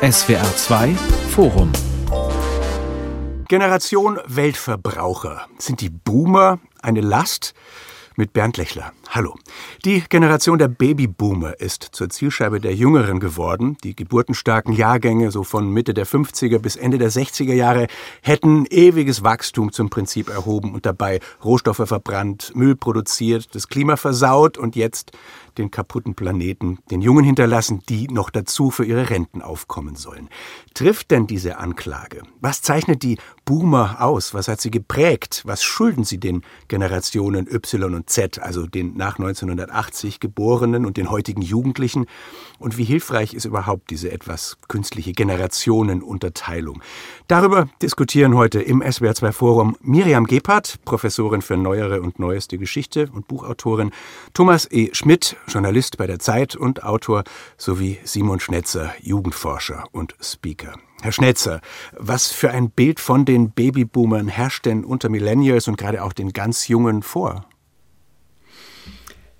SWR 2 Forum Generation Weltverbraucher. Sind die Boomer eine Last? Mit Bernd Lechler. Hallo. Die Generation der Babyboomer ist zur Zielscheibe der Jüngeren geworden. Die geburtenstarken Jahrgänge, so von Mitte der 50er bis Ende der 60er Jahre, hätten ewiges Wachstum zum Prinzip erhoben und dabei Rohstoffe verbrannt, Müll produziert, das Klima versaut und jetzt den kaputten Planeten den Jungen hinterlassen, die noch dazu für ihre Renten aufkommen sollen. Trifft denn diese Anklage? Was zeichnet die Boomer aus? Was hat sie geprägt? Was schulden sie den Generationen Y und Z, also den nach 1980 Geborenen und den heutigen Jugendlichen? Und wie hilfreich ist überhaupt diese etwas künstliche Generationenunterteilung? Darüber diskutieren heute im SWR2 Forum Miriam Gebhardt, Professorin für neuere und neueste Geschichte und Buchautorin, Thomas E. Schmidt, Journalist bei der Zeit und Autor, sowie Simon Schnetzer, Jugendforscher und Speaker. Herr Schnetzer, was für ein Bild von den Babyboomern herrscht denn unter Millennials und gerade auch den ganz Jungen vor?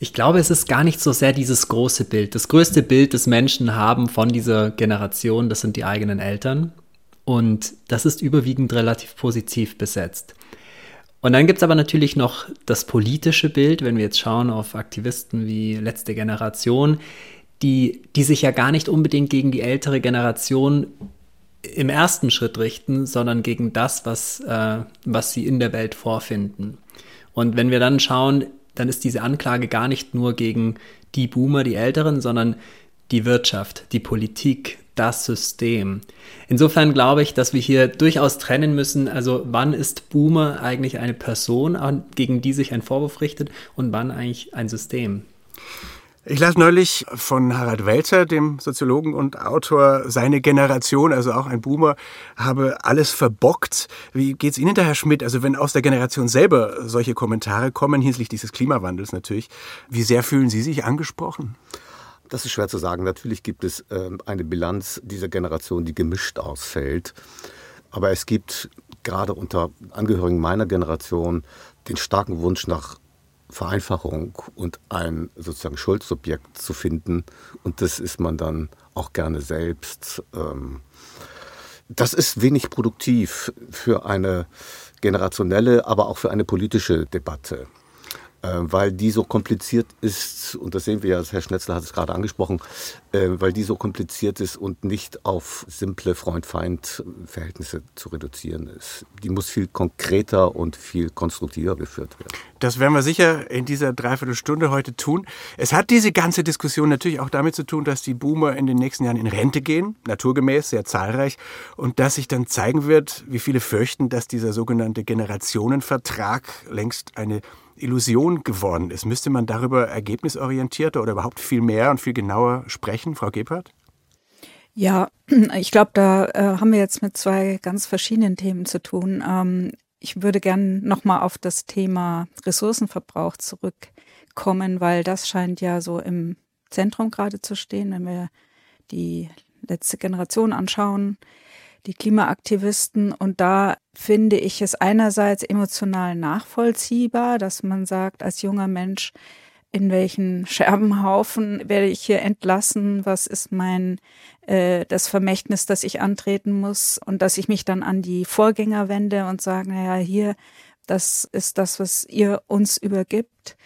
Ich glaube, es ist gar nicht so sehr dieses große Bild. Das größte Bild, das Menschen haben von dieser Generation, das sind die eigenen Eltern. Und das ist überwiegend relativ positiv besetzt. Und dann gibt es aber natürlich noch das politische Bild, wenn wir jetzt schauen auf Aktivisten wie letzte Generation, die, die sich ja gar nicht unbedingt gegen die ältere Generation im ersten Schritt richten, sondern gegen das, was, äh, was sie in der Welt vorfinden. Und wenn wir dann schauen, dann ist diese Anklage gar nicht nur gegen die Boomer, die Älteren, sondern die Wirtschaft, die Politik, das System. Insofern glaube ich, dass wir hier durchaus trennen müssen, also wann ist Boomer eigentlich eine Person, gegen die sich ein Vorwurf richtet und wann eigentlich ein System. Ich las neulich von Harald Welzer, dem Soziologen und Autor, seine Generation, also auch ein Boomer, habe alles verbockt. Wie geht's Ihnen da, Herr Schmidt? Also wenn aus der Generation selber solche Kommentare kommen, hinsichtlich dieses Klimawandels natürlich, wie sehr fühlen Sie sich angesprochen? Das ist schwer zu sagen. Natürlich gibt es äh, eine Bilanz dieser Generation, die gemischt ausfällt. Aber es gibt gerade unter Angehörigen meiner Generation den starken Wunsch nach Vereinfachung und ein sozusagen Schuldsobjekt zu finden. Und das ist man dann auch gerne selbst. Ähm, das ist wenig produktiv für eine generationelle, aber auch für eine politische Debatte. Äh, weil die so kompliziert ist, und das sehen wir ja, Herr Schnetzler hat es gerade angesprochen, äh, weil die so kompliziert ist und nicht auf simple Freund-Feind-Verhältnisse zu reduzieren ist. Die muss viel konkreter und viel konstruktiver geführt werden. Das werden wir sicher in dieser Dreiviertelstunde heute tun. Es hat diese ganze Diskussion natürlich auch damit zu tun, dass die Boomer in den nächsten Jahren in Rente gehen, naturgemäß, sehr zahlreich, und dass sich dann zeigen wird, wie viele fürchten, dass dieser sogenannte Generationenvertrag längst eine Illusion geworden ist. Müsste man darüber ergebnisorientierter oder überhaupt viel mehr und viel genauer sprechen, Frau Gebhardt? Ja, ich glaube, da äh, haben wir jetzt mit zwei ganz verschiedenen Themen zu tun. Ähm, ich würde gerne nochmal auf das Thema Ressourcenverbrauch zurückkommen, weil das scheint ja so im Zentrum gerade zu stehen, wenn wir die letzte Generation anschauen die Klimaaktivisten. Und da finde ich es einerseits emotional nachvollziehbar, dass man sagt, als junger Mensch, in welchen Scherbenhaufen werde ich hier entlassen? Was ist mein äh, das Vermächtnis, das ich antreten muss? Und dass ich mich dann an die Vorgänger wende und sage, naja, hier, das ist das, was ihr uns übergibt.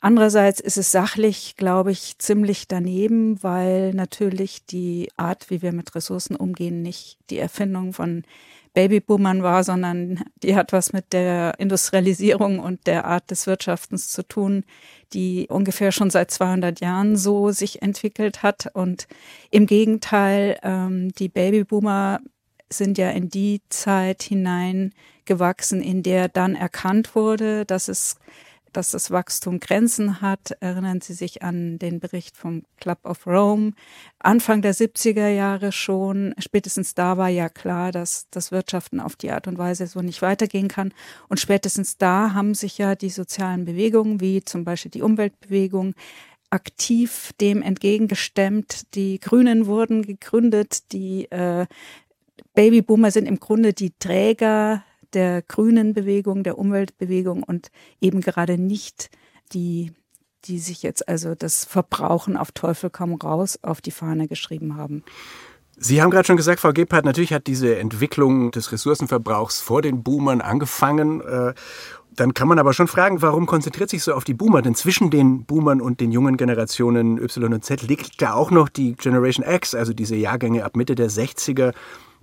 Andererseits ist es sachlich, glaube ich, ziemlich daneben, weil natürlich die Art, wie wir mit Ressourcen umgehen, nicht die Erfindung von Babyboomern war, sondern die hat was mit der Industrialisierung und der Art des Wirtschaftens zu tun, die ungefähr schon seit 200 Jahren so sich entwickelt hat. Und im Gegenteil, ähm, die Babyboomer sind ja in die Zeit hineingewachsen, in der dann erkannt wurde, dass es dass das Wachstum Grenzen hat. Erinnern Sie sich an den Bericht vom Club of Rome. Anfang der 70er Jahre schon, spätestens da war ja klar, dass das Wirtschaften auf die Art und Weise so nicht weitergehen kann. Und spätestens da haben sich ja die sozialen Bewegungen, wie zum Beispiel die Umweltbewegung, aktiv dem entgegengestemmt. Die Grünen wurden gegründet, die äh, Babyboomer sind im Grunde die Träger der grünen Bewegung, der Umweltbewegung und eben gerade nicht die, die sich jetzt also das Verbrauchen auf Teufel komm raus auf die Fahne geschrieben haben. Sie haben gerade schon gesagt, Frau Gebhardt, natürlich hat diese Entwicklung des Ressourcenverbrauchs vor den Boomern angefangen. Äh, dann kann man aber schon fragen, warum konzentriert sich so auf die Boomer? Denn zwischen den Boomern und den jungen Generationen Y und Z liegt ja auch noch die Generation X, also diese Jahrgänge ab Mitte der 60er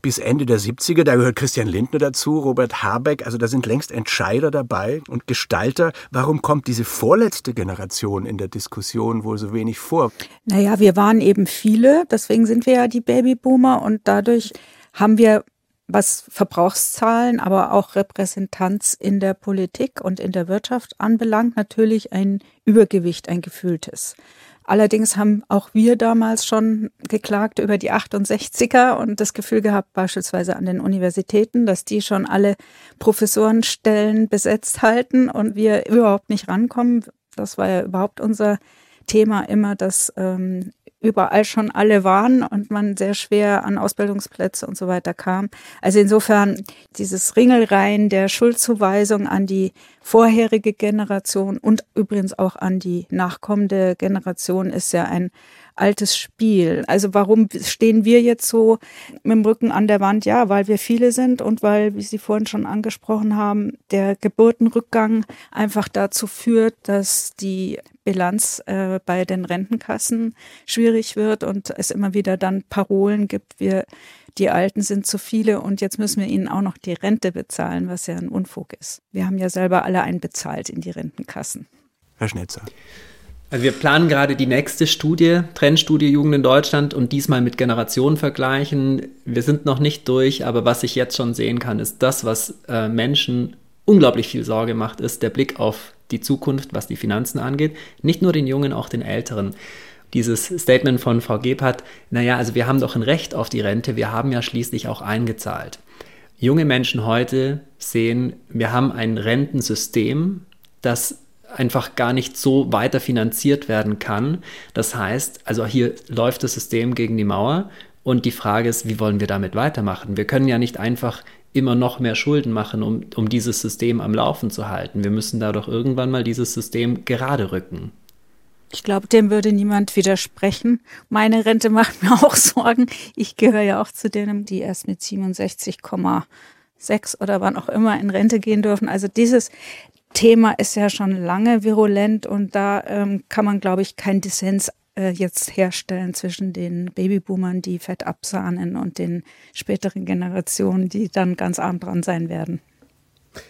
bis Ende der 70er. Da gehört Christian Lindner dazu, Robert Habeck. Also da sind längst Entscheider dabei und Gestalter. Warum kommt diese vorletzte Generation in der Diskussion wohl so wenig vor? Naja, wir waren eben viele. Deswegen sind wir ja die Babyboomer und dadurch haben wir was Verbrauchszahlen, aber auch Repräsentanz in der Politik und in der Wirtschaft anbelangt, natürlich ein Übergewicht, ein gefühltes. Allerdings haben auch wir damals schon geklagt über die 68er und das Gefühl gehabt, beispielsweise an den Universitäten, dass die schon alle Professorenstellen besetzt halten und wir überhaupt nicht rankommen. Das war ja überhaupt unser Thema immer, dass ähm, überall schon alle waren und man sehr schwer an Ausbildungsplätze und so weiter kam. Also insofern dieses Ringelreihen der Schuldzuweisung an die vorherige Generation und übrigens auch an die nachkommende Generation ist ja ein altes Spiel. Also warum stehen wir jetzt so mit dem Rücken an der Wand? Ja, weil wir viele sind und weil, wie Sie vorhin schon angesprochen haben, der Geburtenrückgang einfach dazu führt, dass die Bilanz äh, bei den Rentenkassen schwierig wird und es immer wieder dann Parolen gibt, wir die Alten sind zu viele und jetzt müssen wir ihnen auch noch die Rente bezahlen, was ja ein Unfug ist. Wir haben ja selber alle einbezahlt in die Rentenkassen. Herr Schnetzer. Also wir planen gerade die nächste Studie, Trendstudie Jugend in Deutschland und diesmal mit Generationen vergleichen. Wir sind noch nicht durch, aber was ich jetzt schon sehen kann, ist das, was äh, Menschen unglaublich viel Sorge macht, ist der Blick auf die Zukunft, was die Finanzen angeht. Nicht nur den Jungen, auch den Älteren. Dieses Statement von Frau Gebhardt, naja, also wir haben doch ein Recht auf die Rente, wir haben ja schließlich auch eingezahlt. Junge Menschen heute sehen, wir haben ein Rentensystem, das einfach gar nicht so weiter finanziert werden kann. Das heißt, also hier läuft das System gegen die Mauer und die Frage ist, wie wollen wir damit weitermachen? Wir können ja nicht einfach immer noch mehr Schulden machen, um, um dieses System am Laufen zu halten. Wir müssen da doch irgendwann mal dieses System gerade rücken. Ich glaube, dem würde niemand widersprechen. Meine Rente macht mir auch Sorgen. Ich gehöre ja auch zu denen, die erst mit 67,6 oder wann auch immer in Rente gehen dürfen. Also dieses, Thema ist ja schon lange virulent und da ähm, kann man, glaube ich, keinen Dissens äh, jetzt herstellen zwischen den Babyboomern, die fett absahnen und den späteren Generationen, die dann ganz arm dran sein werden.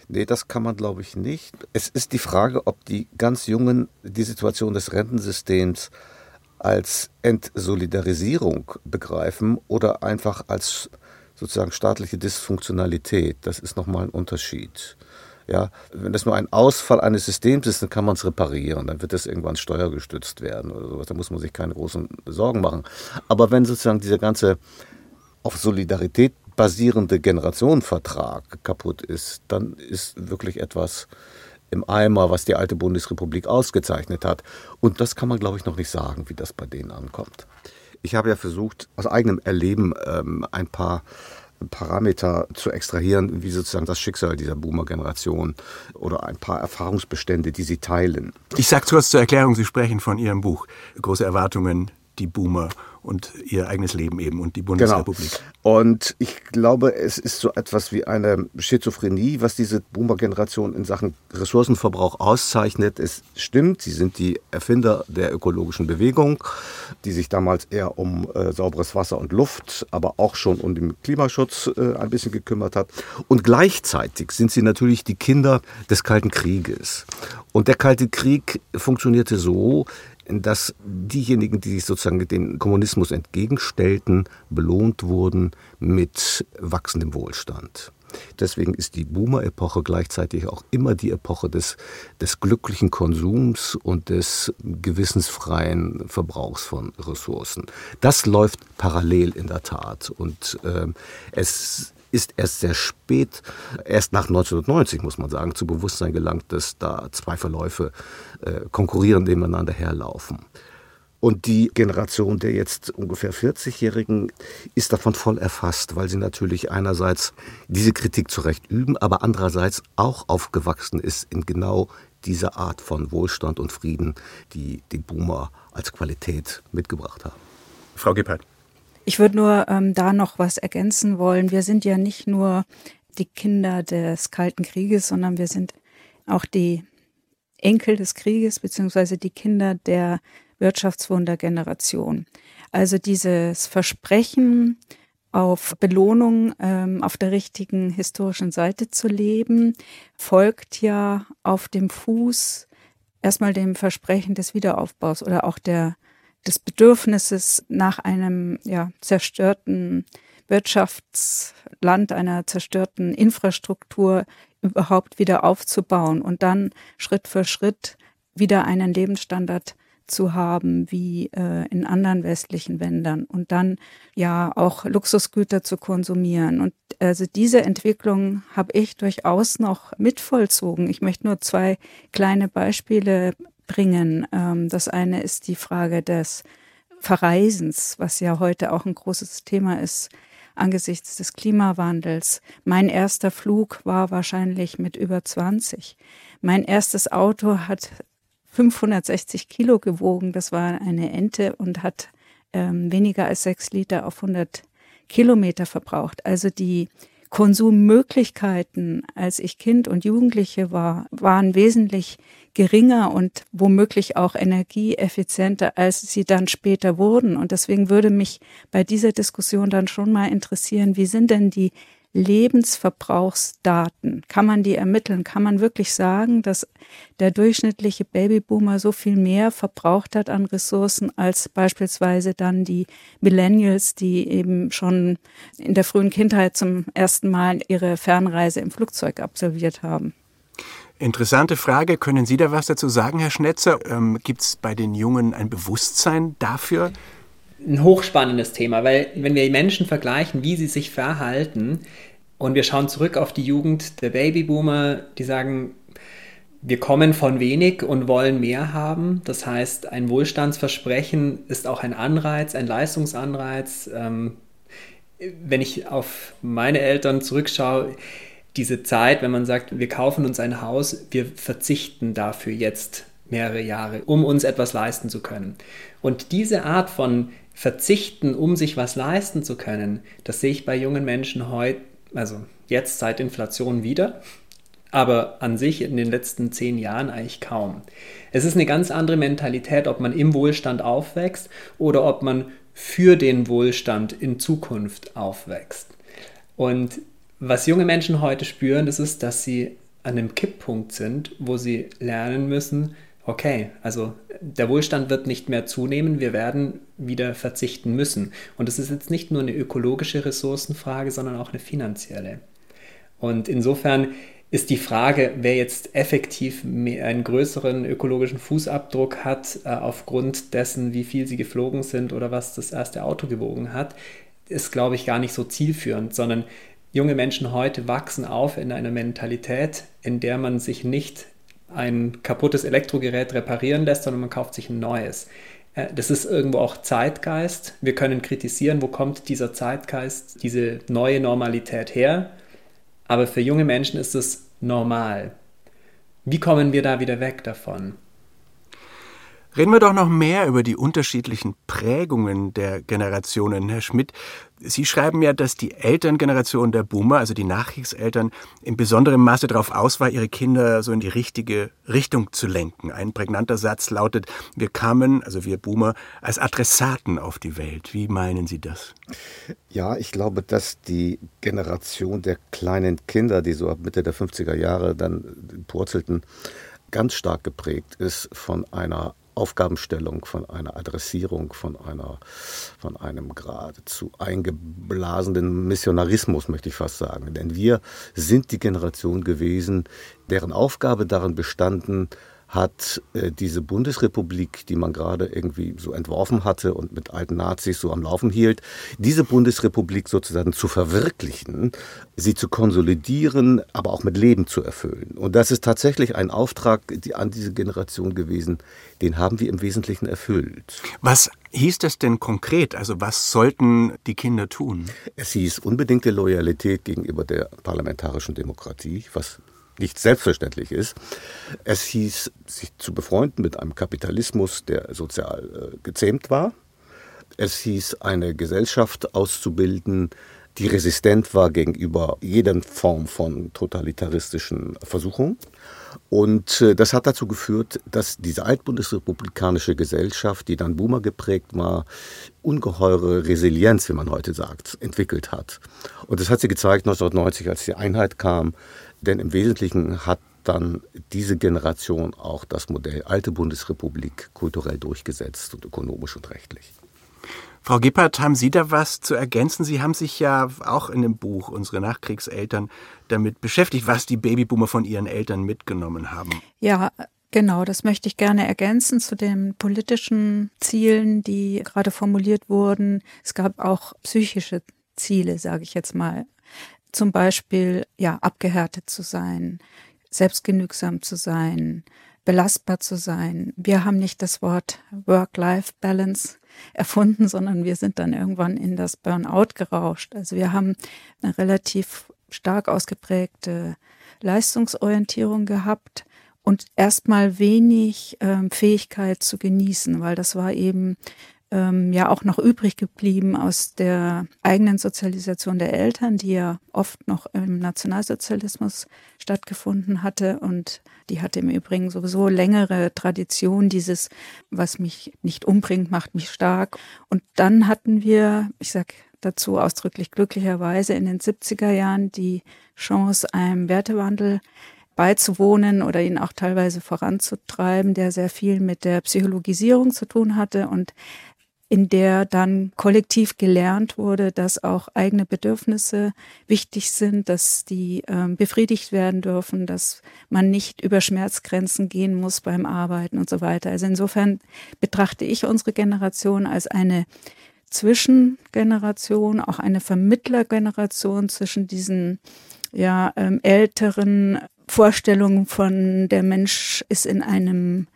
Nee, das kann man, glaube ich, nicht. Es ist die Frage, ob die ganz Jungen die Situation des Rentensystems als Entsolidarisierung begreifen oder einfach als sozusagen staatliche Dysfunktionalität. Das ist nochmal ein Unterschied. Ja, wenn das nur ein Ausfall eines Systems ist, dann kann man es reparieren. Dann wird das irgendwann steuergestützt werden oder sowas. Da muss man sich keine großen Sorgen machen. Aber wenn sozusagen dieser ganze auf Solidarität basierende Generationenvertrag kaputt ist, dann ist wirklich etwas im Eimer, was die alte Bundesrepublik ausgezeichnet hat. Und das kann man, glaube ich, noch nicht sagen, wie das bei denen ankommt. Ich habe ja versucht, aus eigenem Erleben ähm, ein paar Parameter zu extrahieren, wie sozusagen das Schicksal dieser Boomer-Generation oder ein paar Erfahrungsbestände, die sie teilen. Ich sage kurz zur Erklärung, Sie sprechen von Ihrem Buch Große Erwartungen, die Boomer und ihr eigenes Leben eben und die Bundesrepublik. Genau. Und ich glaube, es ist so etwas wie eine Schizophrenie, was diese Boomer-Generation in Sachen Ressourcenverbrauch auszeichnet. Es stimmt, sie sind die Erfinder der ökologischen Bewegung, die sich damals eher um äh, sauberes Wasser und Luft, aber auch schon um den Klimaschutz äh, ein bisschen gekümmert hat. Und gleichzeitig sind sie natürlich die Kinder des Kalten Krieges. Und der Kalte Krieg funktionierte so, dass diejenigen, die sich sozusagen dem Kommunismus entgegenstellten, belohnt wurden mit wachsendem Wohlstand. Deswegen ist die Boomer-Epoche gleichzeitig auch immer die Epoche des, des glücklichen Konsums und des gewissensfreien Verbrauchs von Ressourcen. Das läuft parallel in der Tat. Und äh, es ist erst sehr spät, erst nach 1990 muss man sagen, zu Bewusstsein gelangt, dass da zwei Verläufe äh, konkurrieren, nebeneinander herlaufen. Und die Generation der jetzt ungefähr 40-Jährigen ist davon voll erfasst, weil sie natürlich einerseits diese Kritik zurecht üben, aber andererseits auch aufgewachsen ist in genau dieser Art von Wohlstand und Frieden, die die Boomer als Qualität mitgebracht haben. Frau Gebhardt. Ich würde nur ähm, da noch was ergänzen wollen. Wir sind ja nicht nur die Kinder des Kalten Krieges, sondern wir sind auch die Enkel des Krieges, beziehungsweise die Kinder der Wirtschaftswundergeneration. Also dieses Versprechen, auf Belohnung ähm, auf der richtigen historischen Seite zu leben, folgt ja auf dem Fuß erstmal dem Versprechen des Wiederaufbaus oder auch der, des Bedürfnisses nach einem ja, zerstörten Wirtschaftsland, einer zerstörten Infrastruktur überhaupt wieder aufzubauen und dann Schritt für Schritt wieder einen Lebensstandard zu haben wie äh, in anderen westlichen Ländern und dann ja auch Luxusgüter zu konsumieren. Und also diese Entwicklung habe ich durchaus noch mitvollzogen. Ich möchte nur zwei kleine Beispiele bringen. Ähm, das eine ist die Frage des Verreisens, was ja heute auch ein großes Thema ist angesichts des Klimawandels. Mein erster Flug war wahrscheinlich mit über 20. Mein erstes Auto hat 560 Kilo gewogen. Das war eine Ente und hat ähm, weniger als sechs Liter auf 100 Kilometer verbraucht. Also die Konsummöglichkeiten, als ich Kind und Jugendliche war, waren wesentlich geringer und womöglich auch energieeffizienter, als sie dann später wurden. Und deswegen würde mich bei dieser Diskussion dann schon mal interessieren, wie sind denn die Lebensverbrauchsdaten? Kann man die ermitteln? Kann man wirklich sagen, dass der durchschnittliche Babyboomer so viel mehr verbraucht hat an Ressourcen als beispielsweise dann die Millennials, die eben schon in der frühen Kindheit zum ersten Mal ihre Fernreise im Flugzeug absolviert haben? Interessante Frage. Können Sie da was dazu sagen, Herr Schnetzer? Ähm, Gibt es bei den Jungen ein Bewusstsein dafür? Ein hochspannendes Thema, weil wenn wir Menschen vergleichen, wie sie sich verhalten, und wir schauen zurück auf die Jugend der Babyboomer, die sagen, wir kommen von wenig und wollen mehr haben. Das heißt, ein Wohlstandsversprechen ist auch ein Anreiz, ein Leistungsanreiz. Ähm, wenn ich auf meine Eltern zurückschaue, diese Zeit, wenn man sagt, wir kaufen uns ein Haus, wir verzichten dafür jetzt mehrere Jahre, um uns etwas leisten zu können. Und diese Art von verzichten, um sich was leisten zu können, das sehe ich bei jungen Menschen heute, also jetzt seit Inflation wieder, aber an sich in den letzten zehn Jahren eigentlich kaum. Es ist eine ganz andere Mentalität, ob man im Wohlstand aufwächst oder ob man für den Wohlstand in Zukunft aufwächst. Und was junge Menschen heute spüren, das ist, dass sie an einem Kipppunkt sind, wo sie lernen müssen, okay, also der Wohlstand wird nicht mehr zunehmen, wir werden wieder verzichten müssen. Und es ist jetzt nicht nur eine ökologische Ressourcenfrage, sondern auch eine finanzielle. Und insofern ist die Frage, wer jetzt effektiv einen größeren ökologischen Fußabdruck hat, äh, aufgrund dessen, wie viel sie geflogen sind oder was das erste Auto gewogen hat, ist, glaube ich, gar nicht so zielführend, sondern junge Menschen heute wachsen auf in einer Mentalität, in der man sich nicht ein kaputtes Elektrogerät reparieren lässt, sondern man kauft sich ein neues. Äh, das ist irgendwo auch Zeitgeist. Wir können kritisieren, wo kommt dieser Zeitgeist, diese neue Normalität her. Aber für junge Menschen ist es normal. Wie kommen wir da wieder weg davon? Reden wir doch noch mehr über die unterschiedlichen Prägungen der Generationen. Herr Schmidt, Sie schreiben ja, dass die Elterngeneration der Boomer, also die Nachkriegseltern, in besonderem Maße darauf aus war, ihre Kinder so in die richtige Richtung zu lenken. Ein prägnanter Satz lautet, wir kamen, also wir Boomer, als Adressaten auf die Welt. Wie meinen Sie das? Ja, ich glaube, dass die Generation der kleinen Kinder, die so ab Mitte der 50er Jahre dann purzelten, ganz stark geprägt ist von einer Aufgabenstellung, von einer Adressierung, von, einer, von einem geradezu eingeblasenen Missionarismus, möchte ich fast sagen. Denn wir sind die Generation gewesen, deren Aufgabe darin bestanden, hat äh, diese Bundesrepublik, die man gerade irgendwie so entworfen hatte und mit alten Nazis so am Laufen hielt, diese Bundesrepublik sozusagen zu verwirklichen, sie zu konsolidieren, aber auch mit Leben zu erfüllen. Und das ist tatsächlich ein Auftrag die, an diese Generation gewesen, den haben wir im Wesentlichen erfüllt. Was hieß das denn konkret? Also was sollten die Kinder tun? Es hieß unbedingte Loyalität gegenüber der parlamentarischen Demokratie, was nicht selbstverständlich ist. Es hieß, sich zu befreunden mit einem Kapitalismus, der sozial äh, gezähmt war. Es hieß, eine Gesellschaft auszubilden, die resistent war gegenüber jeder Form von totalitaristischen Versuchungen. Und äh, das hat dazu geführt, dass diese altbundesrepublikanische Gesellschaft, die dann Boomer geprägt war, ungeheure Resilienz, wie man heute sagt, entwickelt hat. Und das hat sie gezeigt 1990, als die Einheit kam. Denn im Wesentlichen hat dann diese Generation auch das Modell alte Bundesrepublik kulturell durchgesetzt und ökonomisch und rechtlich. Frau Gippert, haben Sie da was zu ergänzen? Sie haben sich ja auch in dem Buch Unsere Nachkriegseltern damit beschäftigt, was die Babyboomer von ihren Eltern mitgenommen haben. Ja, Genau, das möchte ich gerne ergänzen zu den politischen Zielen, die gerade formuliert wurden. Es gab auch psychische Ziele, sage ich jetzt mal. Zum Beispiel, ja, abgehärtet zu sein, selbstgenügsam zu sein, belastbar zu sein. Wir haben nicht das Wort Work-Life-Balance erfunden, sondern wir sind dann irgendwann in das Burnout gerauscht. Also wir haben eine relativ stark ausgeprägte Leistungsorientierung gehabt und erstmal wenig ähm, Fähigkeit zu genießen, weil das war eben ähm, ja auch noch übrig geblieben aus der eigenen Sozialisation der Eltern, die ja oft noch im Nationalsozialismus stattgefunden hatte. Und die hatte im Übrigen sowieso längere Tradition, dieses, was mich nicht umbringt, macht mich stark. Und dann hatten wir, ich sag dazu ausdrücklich glücklicherweise in den 70er Jahren die Chance, einem Wertewandel beizuwohnen oder ihn auch teilweise voranzutreiben, der sehr viel mit der Psychologisierung zu tun hatte und in der dann kollektiv gelernt wurde, dass auch eigene Bedürfnisse wichtig sind, dass die ähm, befriedigt werden dürfen, dass man nicht über Schmerzgrenzen gehen muss beim Arbeiten und so weiter. Also insofern betrachte ich unsere Generation als eine Zwischengeneration, auch eine Vermittlergeneration zwischen diesen ja, ähm, älteren Vorstellungen von der Mensch ist in einem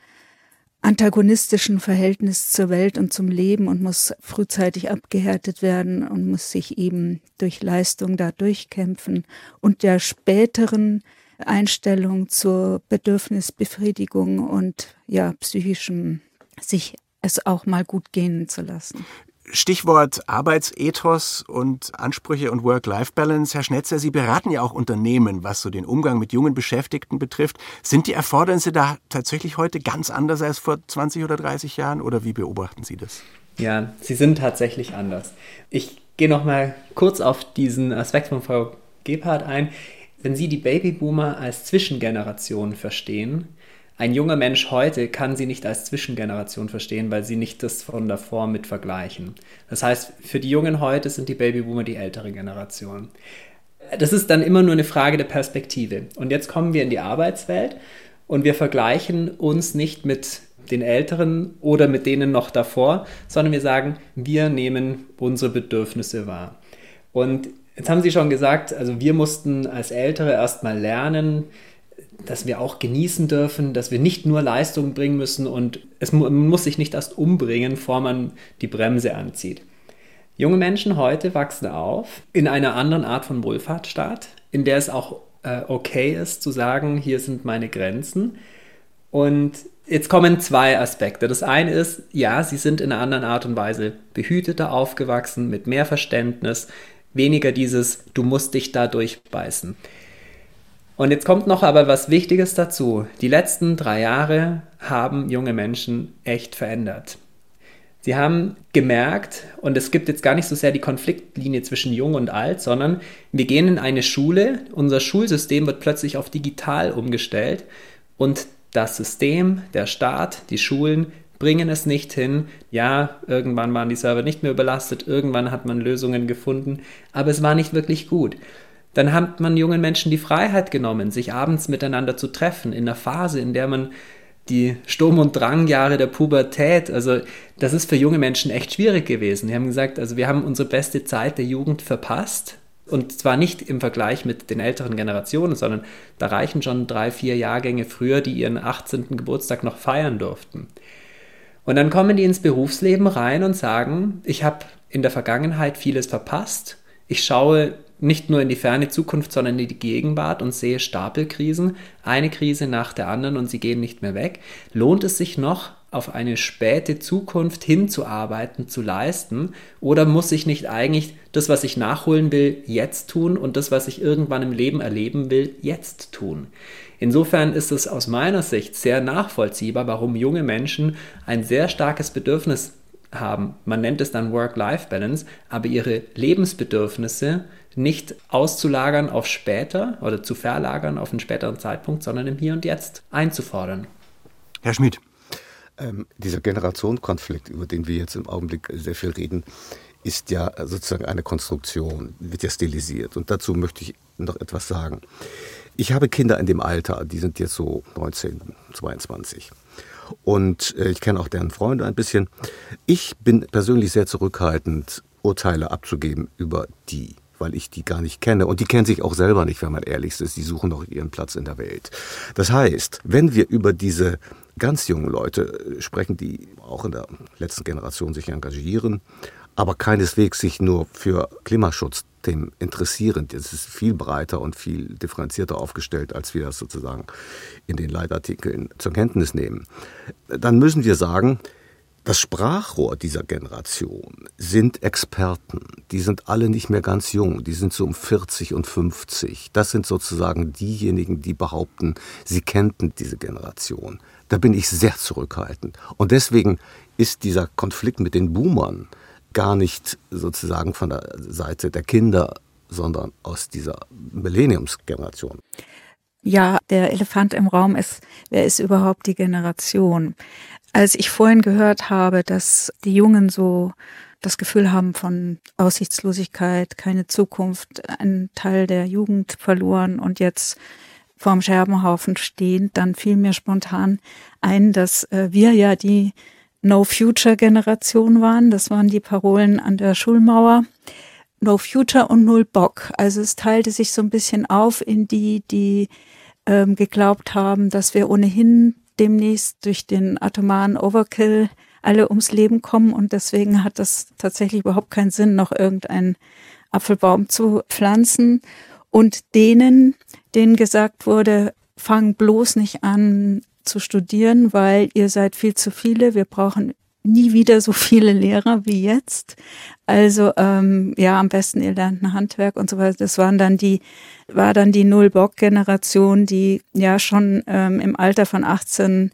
antagonistischen Verhältnis zur Welt und zum Leben und muss frühzeitig abgehärtet werden und muss sich eben durch Leistung da durchkämpfen und der späteren Einstellung zur Bedürfnisbefriedigung und ja psychischem sich es auch mal gut gehen zu lassen. Stichwort Arbeitsethos und Ansprüche und Work-Life-Balance. Herr Schnetzer, Sie beraten ja auch Unternehmen, was so den Umgang mit jungen Beschäftigten betrifft. Sind die Erfordernisse da tatsächlich heute ganz anders als vor 20 oder 30 Jahren oder wie beobachten Sie das? Ja, sie sind tatsächlich anders. Ich gehe noch mal kurz auf diesen Aspekt von Frau Gebhardt ein. Wenn Sie die Babyboomer als Zwischengeneration verstehen, ein junger Mensch heute kann sie nicht als Zwischengeneration verstehen, weil sie nicht das von davor mit vergleichen. Das heißt, für die Jungen heute sind die Babyboomer die ältere Generation. Das ist dann immer nur eine Frage der Perspektive. Und jetzt kommen wir in die Arbeitswelt und wir vergleichen uns nicht mit den Älteren oder mit denen noch davor, sondern wir sagen, wir nehmen unsere Bedürfnisse wahr. Und jetzt haben Sie schon gesagt, also wir mussten als Ältere erstmal lernen, dass wir auch genießen dürfen, dass wir nicht nur Leistung bringen müssen und es mu muss sich nicht erst umbringen, bevor man die Bremse anzieht. Junge Menschen heute wachsen auf in einer anderen Art von Wohlfahrtsstaat, in der es auch äh, okay ist zu sagen, hier sind meine Grenzen. Und jetzt kommen zwei Aspekte. Das eine ist, ja, sie sind in einer anderen Art und Weise behüteter aufgewachsen, mit mehr Verständnis, weniger dieses, du musst dich da durchbeißen. Und jetzt kommt noch aber was Wichtiges dazu. Die letzten drei Jahre haben junge Menschen echt verändert. Sie haben gemerkt, und es gibt jetzt gar nicht so sehr die Konfliktlinie zwischen jung und alt, sondern wir gehen in eine Schule, unser Schulsystem wird plötzlich auf digital umgestellt und das System, der Staat, die Schulen bringen es nicht hin. Ja, irgendwann waren die Server nicht mehr überlastet, irgendwann hat man Lösungen gefunden, aber es war nicht wirklich gut. Dann hat man jungen Menschen die Freiheit genommen, sich abends miteinander zu treffen, in einer Phase, in der man die Sturm- und Drangjahre der Pubertät, also das ist für junge Menschen echt schwierig gewesen. Die haben gesagt, also wir haben unsere beste Zeit der Jugend verpasst. Und zwar nicht im Vergleich mit den älteren Generationen, sondern da reichen schon drei, vier Jahrgänge früher, die ihren 18. Geburtstag noch feiern durften. Und dann kommen die ins Berufsleben rein und sagen, ich habe in der Vergangenheit vieles verpasst. Ich schaue nicht nur in die ferne Zukunft, sondern in die Gegenwart und sehe Stapelkrisen, eine Krise nach der anderen und sie gehen nicht mehr weg. Lohnt es sich noch, auf eine späte Zukunft hinzuarbeiten, zu leisten? Oder muss ich nicht eigentlich das, was ich nachholen will, jetzt tun und das, was ich irgendwann im Leben erleben will, jetzt tun? Insofern ist es aus meiner Sicht sehr nachvollziehbar, warum junge Menschen ein sehr starkes Bedürfnis haben. Man nennt es dann Work-Life-Balance, aber ihre Lebensbedürfnisse nicht auszulagern auf später oder zu verlagern auf einen späteren Zeitpunkt, sondern im Hier und Jetzt einzufordern. Herr Schmidt. Ähm, dieser Generationenkonflikt, über den wir jetzt im Augenblick sehr viel reden, ist ja sozusagen eine Konstruktion, wird ja stilisiert. Und dazu möchte ich noch etwas sagen. Ich habe Kinder in dem Alter, die sind jetzt so 19, 22. Und äh, ich kenne auch deren Freunde ein bisschen. Ich bin persönlich sehr zurückhaltend, Urteile abzugeben über die weil ich die gar nicht kenne. Und die kennen sich auch selber nicht, wenn man ehrlich ist. Die suchen noch ihren Platz in der Welt. Das heißt, wenn wir über diese ganz jungen Leute sprechen, die auch in der letzten Generation sich engagieren, aber keineswegs sich nur für Klimaschutzthemen interessieren. Das ist viel breiter und viel differenzierter aufgestellt, als wir das sozusagen in den Leitartikeln zur Kenntnis nehmen. Dann müssen wir sagen, das Sprachrohr dieser Generation sind Experten. Die sind alle nicht mehr ganz jung. Die sind so um 40 und 50. Das sind sozusagen diejenigen, die behaupten, sie kennten diese Generation. Da bin ich sehr zurückhaltend. Und deswegen ist dieser Konflikt mit den Boomern gar nicht sozusagen von der Seite der Kinder, sondern aus dieser Millenniumsgeneration. Ja, der Elefant im Raum ist, wer ist überhaupt die Generation? Als ich vorhin gehört habe, dass die Jungen so das Gefühl haben von Aussichtslosigkeit, keine Zukunft, einen Teil der Jugend verloren und jetzt vorm Scherbenhaufen stehen, dann fiel mir spontan ein, dass äh, wir ja die No-Future-Generation waren. Das waren die Parolen an der Schulmauer. No Future und Null Bock. Also es teilte sich so ein bisschen auf in die, die ähm, geglaubt haben, dass wir ohnehin demnächst durch den atomaren Overkill alle ums Leben kommen und deswegen hat das tatsächlich überhaupt keinen Sinn, noch irgendeinen Apfelbaum zu pflanzen. Und denen, denen gesagt wurde, fang bloß nicht an, zu studieren, weil ihr seid viel zu viele. Wir brauchen nie wieder so viele Lehrer wie jetzt. Also ähm, ja, am besten ihr lernt ein Handwerk und so weiter. Das waren dann die, war dann die Null-Bock-Generation, die ja schon ähm, im Alter von 18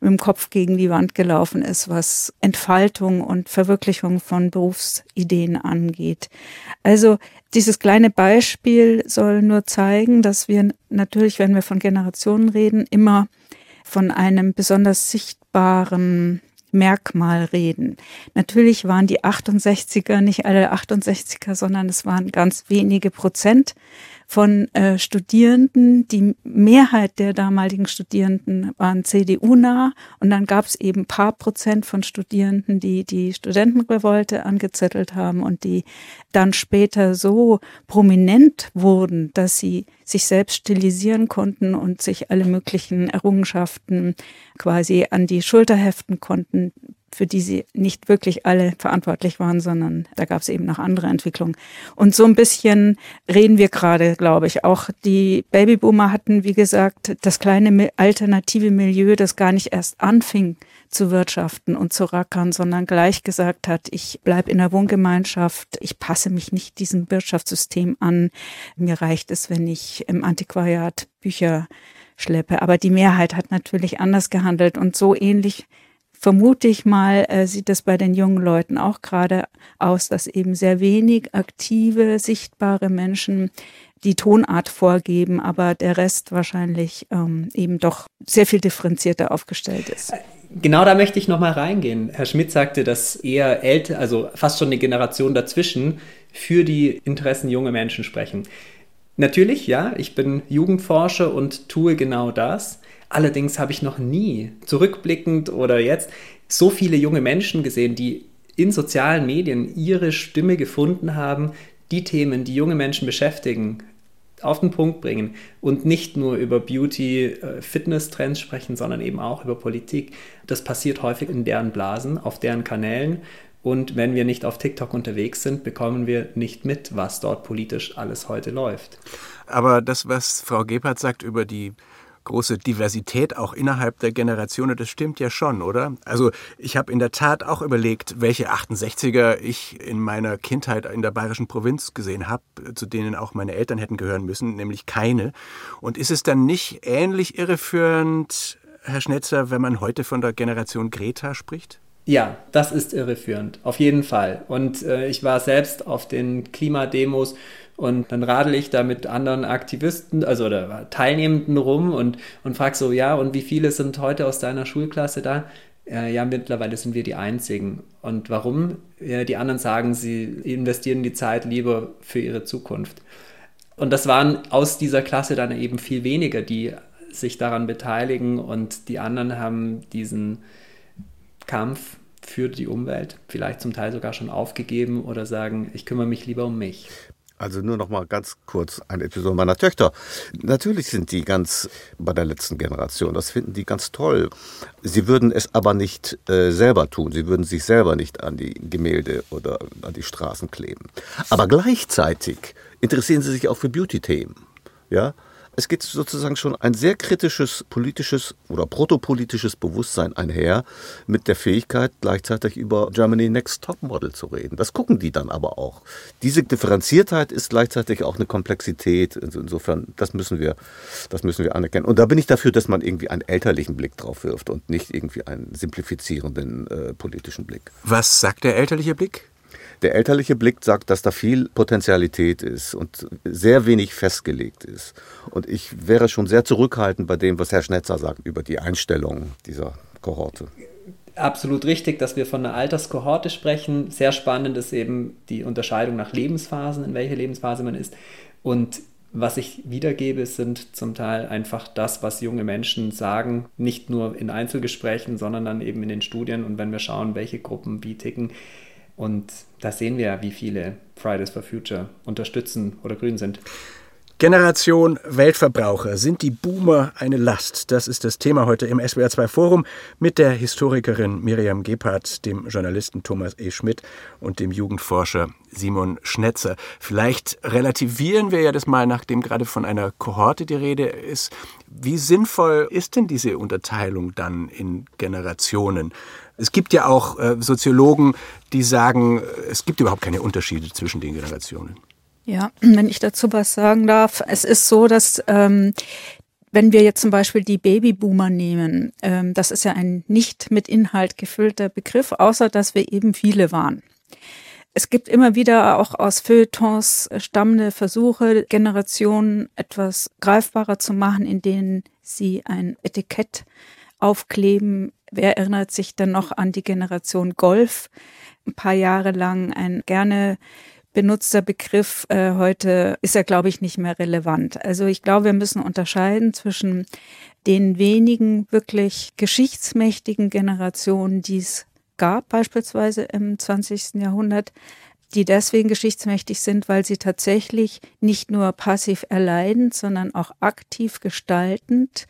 mit dem Kopf gegen die Wand gelaufen ist, was Entfaltung und Verwirklichung von Berufsideen angeht. Also dieses kleine Beispiel soll nur zeigen, dass wir natürlich, wenn wir von Generationen reden, immer von einem besonders sichtbaren Merkmal reden. Natürlich waren die 68er nicht alle 68er, sondern es waren ganz wenige Prozent von äh, Studierenden. Die Mehrheit der damaligen Studierenden waren CDU-nah und dann gab es eben paar Prozent von Studierenden, die die Studentenrevolte angezettelt haben und die dann später so prominent wurden, dass sie sich selbst stilisieren konnten und sich alle möglichen Errungenschaften quasi an die Schulter heften konnten, für die sie nicht wirklich alle verantwortlich waren, sondern da gab es eben noch andere Entwicklungen. Und so ein bisschen reden wir gerade, glaube ich. Auch die Babyboomer hatten, wie gesagt, das kleine alternative Milieu, das gar nicht erst anfing zu wirtschaften und zu rackern, sondern gleich gesagt hat, ich bleibe in der Wohngemeinschaft, ich passe mich nicht diesem Wirtschaftssystem an. Mir reicht es, wenn ich im Antiquariat Bücher schleppe. Aber die Mehrheit hat natürlich anders gehandelt und so ähnlich vermute ich mal, äh, sieht es bei den jungen Leuten auch gerade aus, dass eben sehr wenig aktive, sichtbare Menschen die Tonart vorgeben, aber der Rest wahrscheinlich ähm, eben doch sehr viel differenzierter aufgestellt ist. Genau da möchte ich nochmal reingehen. Herr Schmidt sagte, dass eher älter, also fast schon eine Generation dazwischen, für die Interessen junger Menschen sprechen. Natürlich, ja, ich bin Jugendforscher und tue genau das. Allerdings habe ich noch nie, zurückblickend oder jetzt, so viele junge Menschen gesehen, die in sozialen Medien ihre Stimme gefunden haben, die Themen, die junge Menschen beschäftigen, auf den Punkt bringen und nicht nur über Beauty, äh, Fitness-Trends sprechen, sondern eben auch über Politik. Das passiert häufig in deren Blasen, auf deren Kanälen. Und wenn wir nicht auf TikTok unterwegs sind, bekommen wir nicht mit, was dort politisch alles heute läuft. Aber das, was Frau Gebhardt sagt über die große Diversität auch innerhalb der Generationen. Das stimmt ja schon, oder? Also ich habe in der Tat auch überlegt, welche 68er ich in meiner Kindheit in der bayerischen Provinz gesehen habe, zu denen auch meine Eltern hätten gehören müssen, nämlich keine. Und ist es dann nicht ähnlich irreführend, Herr Schnetzer, wenn man heute von der Generation Greta spricht? Ja, das ist irreführend, auf jeden Fall. Und äh, ich war selbst auf den Klimademos und dann radel ich da mit anderen Aktivisten, also oder Teilnehmenden rum und, und frage so, ja, und wie viele sind heute aus deiner Schulklasse da? Äh, ja, mittlerweile sind wir die Einzigen. Und warum? Ja, die anderen sagen, sie investieren die Zeit lieber für ihre Zukunft. Und das waren aus dieser Klasse dann eben viel weniger, die sich daran beteiligen und die anderen haben diesen Kampf für die Umwelt vielleicht zum Teil sogar schon aufgegeben oder sagen, ich kümmere mich lieber um mich. Also nur noch mal ganz kurz eine Episode meiner Töchter. Natürlich sind die ganz bei der letzten Generation. Das finden die ganz toll. Sie würden es aber nicht äh, selber tun. Sie würden sich selber nicht an die Gemälde oder an die Straßen kleben. Aber gleichzeitig interessieren sie sich auch für Beauty-Themen. Ja, es geht sozusagen schon ein sehr kritisches politisches oder protopolitisches Bewusstsein einher mit der Fähigkeit, gleichzeitig über Germany Next Topmodel zu reden. Das gucken die dann aber auch. Diese Differenziertheit ist gleichzeitig auch eine Komplexität. Also insofern, das müssen wir, das müssen wir anerkennen. Und da bin ich dafür, dass man irgendwie einen elterlichen Blick drauf wirft und nicht irgendwie einen simplifizierenden äh, politischen Blick. Was sagt der elterliche Blick? Der elterliche Blick sagt, dass da viel Potenzialität ist und sehr wenig festgelegt ist. Und ich wäre schon sehr zurückhaltend bei dem, was Herr Schnetzer sagt über die Einstellung dieser Kohorte. Absolut richtig, dass wir von einer Alterskohorte sprechen. Sehr spannend ist eben die Unterscheidung nach Lebensphasen, in welcher Lebensphase man ist. Und was ich wiedergebe, sind zum Teil einfach das, was junge Menschen sagen, nicht nur in Einzelgesprächen, sondern dann eben in den Studien. Und wenn wir schauen, welche Gruppen wie ticken, und da sehen wir, wie viele Fridays for Future unterstützen oder grün sind. Generation Weltverbraucher. Sind die Boomer eine Last? Das ist das Thema heute im SWR2 Forum mit der Historikerin Miriam Gebhardt, dem Journalisten Thomas E. Schmidt und dem Jugendforscher Simon Schnetzer. Vielleicht relativieren wir ja das mal, nachdem gerade von einer Kohorte die Rede ist. Wie sinnvoll ist denn diese Unterteilung dann in Generationen? Es gibt ja auch äh, Soziologen, die sagen, es gibt überhaupt keine Unterschiede zwischen den Generationen. Ja, wenn ich dazu was sagen darf, es ist so, dass ähm, wenn wir jetzt zum Beispiel die Babyboomer nehmen, ähm, das ist ja ein nicht mit Inhalt gefüllter Begriff, außer dass wir eben viele waren. Es gibt immer wieder auch aus Feuilletons stammende Versuche, Generationen etwas greifbarer zu machen, in denen sie ein Etikett aufkleben. Wer erinnert sich denn noch an die Generation Golf? Ein paar Jahre lang ein gerne benutzter Begriff. Äh, heute ist er, glaube ich, nicht mehr relevant. Also ich glaube, wir müssen unterscheiden zwischen den wenigen wirklich geschichtsmächtigen Generationen, die es gab, beispielsweise im 20. Jahrhundert, die deswegen geschichtsmächtig sind, weil sie tatsächlich nicht nur passiv erleidend, sondern auch aktiv gestaltend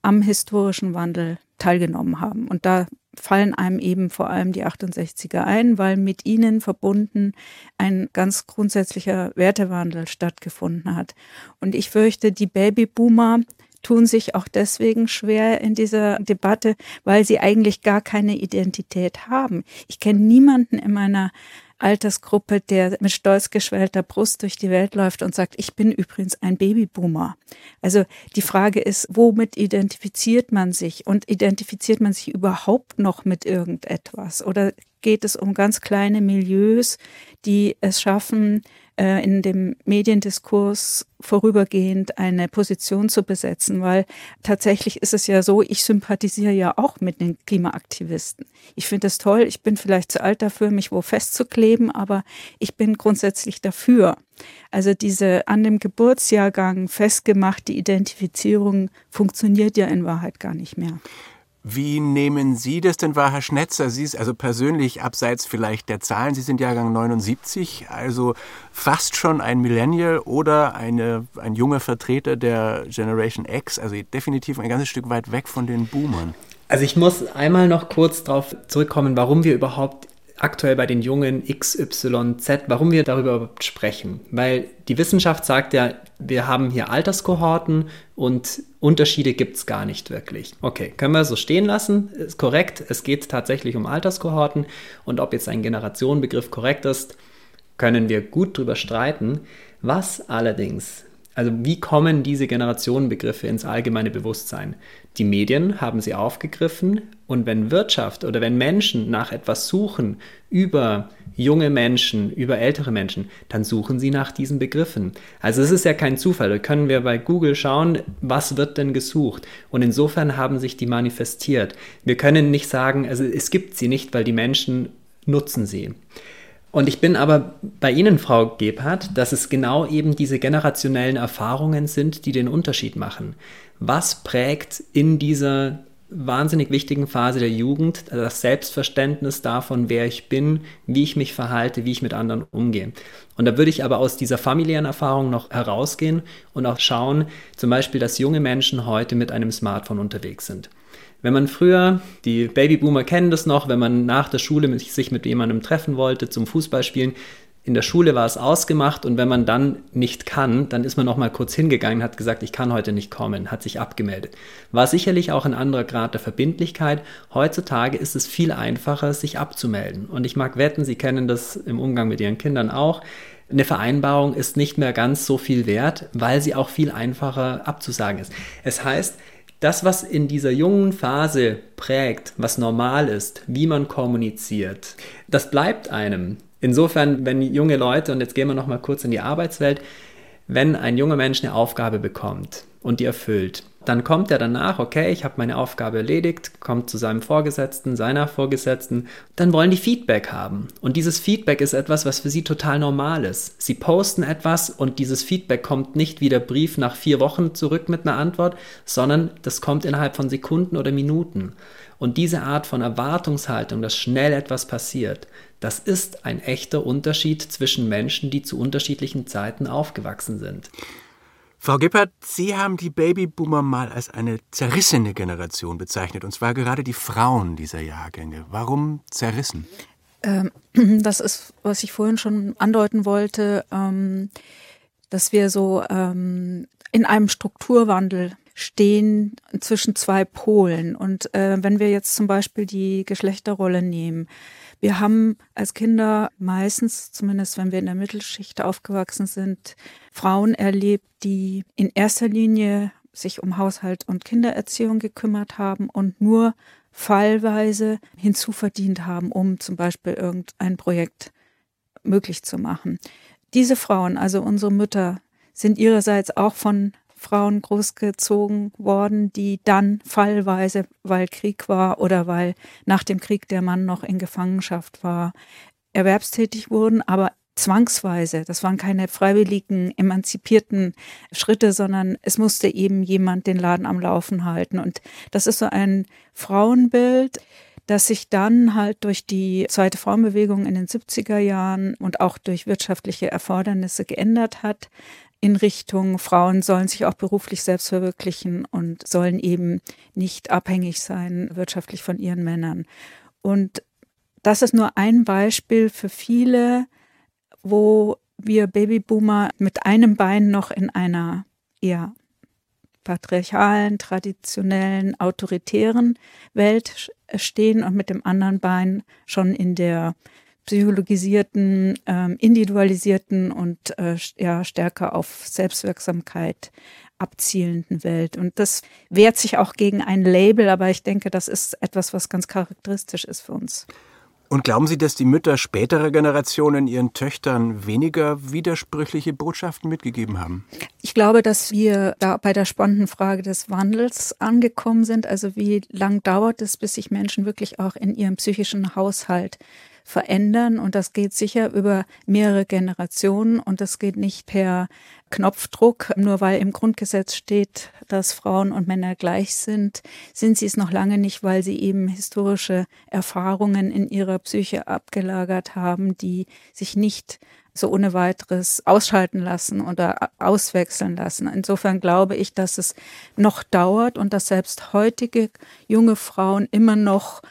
am historischen Wandel teilgenommen haben. Und da fallen einem eben vor allem die 68er ein, weil mit ihnen verbunden ein ganz grundsätzlicher Wertewandel stattgefunden hat. Und ich fürchte, die Babyboomer tun sich auch deswegen schwer in dieser Debatte, weil sie eigentlich gar keine Identität haben. Ich kenne niemanden in meiner Altersgruppe, der mit stolz geschwellter Brust durch die Welt läuft und sagt, ich bin übrigens ein Babyboomer. Also die Frage ist, womit identifiziert man sich und identifiziert man sich überhaupt noch mit irgendetwas oder geht es um ganz kleine Milieus, die es schaffen, äh, in dem Mediendiskurs vorübergehend eine Position zu besetzen, weil tatsächlich ist es ja so, ich sympathisiere ja auch mit den Klimaaktivisten. Ich finde es toll, ich bin vielleicht zu alt dafür, mich wo festzukleben, aber ich bin grundsätzlich dafür. Also diese an dem Geburtsjahrgang festgemachte Identifizierung funktioniert ja in Wahrheit gar nicht mehr. Wie nehmen Sie das denn wahr, Herr Schnetzer? Sie ist also persönlich abseits vielleicht der Zahlen. Sie sind Jahrgang 79, also fast schon ein Millennial oder eine, ein junger Vertreter der Generation X, also definitiv ein ganzes Stück weit weg von den Boomern. Also ich muss einmal noch kurz darauf zurückkommen, warum wir überhaupt aktuell bei den Jungen XYZ, warum wir darüber sprechen. Weil die Wissenschaft sagt ja, wir haben hier Alterskohorten und Unterschiede gibt es gar nicht wirklich. Okay, können wir so stehen lassen, ist korrekt. Es geht tatsächlich um Alterskohorten und ob jetzt ein Generationenbegriff korrekt ist, können wir gut drüber streiten. Was allerdings also wie kommen diese Generationenbegriffe ins allgemeine Bewusstsein? Die Medien haben sie aufgegriffen und wenn Wirtschaft oder wenn Menschen nach etwas suchen über junge Menschen, über ältere Menschen, dann suchen sie nach diesen Begriffen. Also es ist ja kein Zufall. Da können wir bei Google schauen, was wird denn gesucht. Und insofern haben sich die manifestiert. Wir können nicht sagen, also es gibt sie nicht, weil die Menschen nutzen sie. Und ich bin aber bei Ihnen, Frau Gebhardt, dass es genau eben diese generationellen Erfahrungen sind, die den Unterschied machen. Was prägt in dieser wahnsinnig wichtigen Phase der Jugend das Selbstverständnis davon, wer ich bin, wie ich mich verhalte, wie ich mit anderen umgehe. Und da würde ich aber aus dieser familiären Erfahrung noch herausgehen und auch schauen, zum Beispiel, dass junge Menschen heute mit einem Smartphone unterwegs sind. Wenn man früher, die Babyboomer kennen das noch, wenn man nach der Schule sich mit jemandem treffen wollte zum Fußballspielen, in der Schule war es ausgemacht und wenn man dann nicht kann, dann ist man noch mal kurz hingegangen, hat gesagt, ich kann heute nicht kommen, hat sich abgemeldet. War sicherlich auch ein anderer Grad der Verbindlichkeit. Heutzutage ist es viel einfacher, sich abzumelden. Und ich mag wetten, Sie kennen das im Umgang mit Ihren Kindern auch. Eine Vereinbarung ist nicht mehr ganz so viel wert, weil sie auch viel einfacher abzusagen ist. Es heißt, das, was in dieser jungen Phase prägt, was normal ist, wie man kommuniziert, das bleibt einem. Insofern, wenn junge Leute, und jetzt gehen wir noch mal kurz in die Arbeitswelt, wenn ein junger Mensch eine Aufgabe bekommt und die erfüllt, dann kommt er danach, okay, ich habe meine Aufgabe erledigt, kommt zu seinem Vorgesetzten, seiner Vorgesetzten, dann wollen die Feedback haben. Und dieses Feedback ist etwas, was für sie total normal ist. Sie posten etwas und dieses Feedback kommt nicht wie der Brief nach vier Wochen zurück mit einer Antwort, sondern das kommt innerhalb von Sekunden oder Minuten. Und diese Art von Erwartungshaltung, dass schnell etwas passiert, das ist ein echter Unterschied zwischen Menschen, die zu unterschiedlichen Zeiten aufgewachsen sind. Frau Gippert, Sie haben die Babyboomer mal als eine zerrissene Generation bezeichnet, und zwar gerade die Frauen dieser Jahrgänge. Warum zerrissen? Ähm, das ist, was ich vorhin schon andeuten wollte, ähm, dass wir so ähm, in einem Strukturwandel stehen zwischen zwei Polen. Und äh, wenn wir jetzt zum Beispiel die Geschlechterrolle nehmen, wir haben als Kinder meistens, zumindest wenn wir in der Mittelschicht aufgewachsen sind, Frauen erlebt, die in erster Linie sich um Haushalt und Kindererziehung gekümmert haben und nur fallweise hinzuverdient haben, um zum Beispiel irgendein Projekt möglich zu machen. Diese Frauen, also unsere Mütter, sind ihrerseits auch von Frauen großgezogen worden, die dann fallweise, weil Krieg war oder weil nach dem Krieg der Mann noch in Gefangenschaft war, erwerbstätig wurden, aber zwangsweise. Das waren keine freiwilligen, emanzipierten Schritte, sondern es musste eben jemand den Laden am Laufen halten. Und das ist so ein Frauenbild, das sich dann halt durch die zweite Frauenbewegung in den 70er Jahren und auch durch wirtschaftliche Erfordernisse geändert hat in Richtung Frauen sollen sich auch beruflich selbst verwirklichen und sollen eben nicht abhängig sein wirtschaftlich von ihren Männern. Und das ist nur ein Beispiel für viele, wo wir Babyboomer mit einem Bein noch in einer eher patriarchalen, traditionellen, autoritären Welt stehen und mit dem anderen Bein schon in der psychologisierten, ähm, individualisierten und äh, ja, stärker auf Selbstwirksamkeit abzielenden Welt. Und das wehrt sich auch gegen ein Label, aber ich denke, das ist etwas, was ganz charakteristisch ist für uns. Und glauben Sie, dass die Mütter späterer Generationen ihren Töchtern weniger widersprüchliche Botschaften mitgegeben haben? Ich glaube, dass wir da bei der spannenden Frage des Wandels angekommen sind. Also wie lang dauert es, bis sich Menschen wirklich auch in ihrem psychischen Haushalt verändern. Und das geht sicher über mehrere Generationen und das geht nicht per Knopfdruck. Nur weil im Grundgesetz steht, dass Frauen und Männer gleich sind, sind sie es noch lange nicht, weil sie eben historische Erfahrungen in ihrer Psyche abgelagert haben, die sich nicht so ohne weiteres ausschalten lassen oder auswechseln lassen. Insofern glaube ich, dass es noch dauert und dass selbst heutige junge Frauen immer noch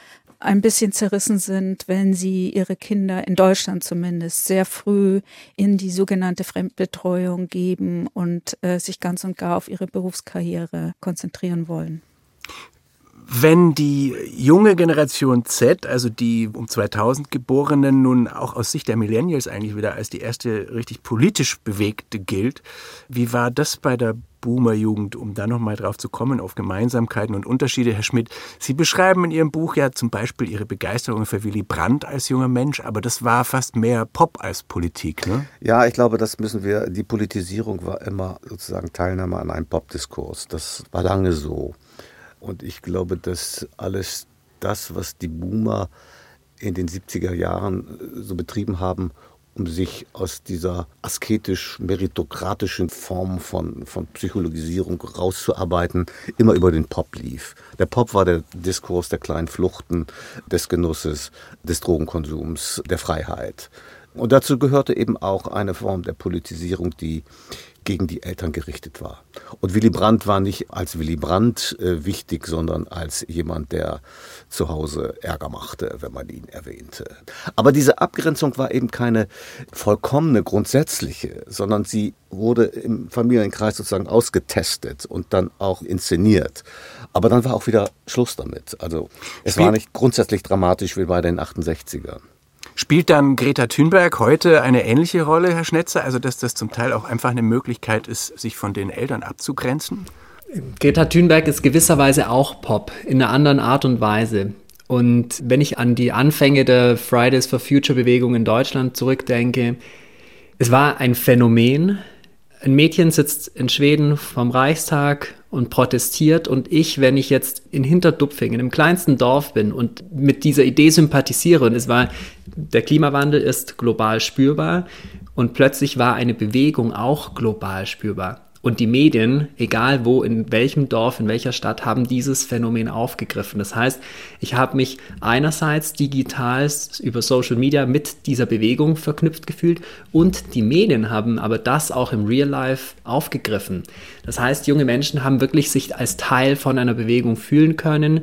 ein bisschen zerrissen sind, wenn sie ihre Kinder in Deutschland zumindest sehr früh in die sogenannte Fremdbetreuung geben und äh, sich ganz und gar auf ihre Berufskarriere konzentrieren wollen. Wenn die junge Generation Z, also die um 2000 Geborenen, nun auch aus Sicht der Millennials eigentlich wieder als die erste richtig politisch bewegte gilt, wie war das bei der Boomer-Jugend, um da nochmal drauf zu kommen, auf Gemeinsamkeiten und Unterschiede, Herr Schmidt? Sie beschreiben in Ihrem Buch ja zum Beispiel Ihre Begeisterung für Willy Brandt als junger Mensch, aber das war fast mehr Pop als Politik, ne? Ja, ich glaube, das müssen wir, die Politisierung war immer sozusagen Teilnahme an einem Popdiskurs. Das war lange so. Und ich glaube, dass alles das, was die Boomer in den 70er Jahren äh, so betrieben haben, um sich aus dieser asketisch-meritokratischen Form von, von Psychologisierung rauszuarbeiten, immer über den Pop lief. Der Pop war der Diskurs der kleinen Fluchten, des Genusses, des Drogenkonsums, der Freiheit. Und dazu gehörte eben auch eine Form der Politisierung, die gegen die Eltern gerichtet war. Und Willy Brandt war nicht als Willy Brandt äh, wichtig, sondern als jemand, der zu Hause Ärger machte, wenn man ihn erwähnte. Aber diese Abgrenzung war eben keine vollkommene, grundsätzliche, sondern sie wurde im Familienkreis sozusagen ausgetestet und dann auch inszeniert. Aber dann war auch wieder Schluss damit. Also es war nicht grundsätzlich dramatisch wie bei den 68ern. Spielt dann Greta Thunberg heute eine ähnliche Rolle, Herr Schnetzer? Also, dass das zum Teil auch einfach eine Möglichkeit ist, sich von den Eltern abzugrenzen? Greta Thunberg ist gewisserweise auch Pop, in einer anderen Art und Weise. Und wenn ich an die Anfänge der Fridays for Future Bewegung in Deutschland zurückdenke, es war ein Phänomen. Ein Mädchen sitzt in Schweden vom Reichstag und protestiert und ich, wenn ich jetzt in Hinterdupfingen, im kleinsten Dorf bin und mit dieser Idee sympathisiere und es war, der Klimawandel ist global spürbar und plötzlich war eine Bewegung auch global spürbar. Und die Medien, egal wo, in welchem Dorf, in welcher Stadt, haben dieses Phänomen aufgegriffen. Das heißt, ich habe mich einerseits digital über Social Media mit dieser Bewegung verknüpft gefühlt und die Medien haben aber das auch im Real Life aufgegriffen. Das heißt, junge Menschen haben wirklich sich als Teil von einer Bewegung fühlen können.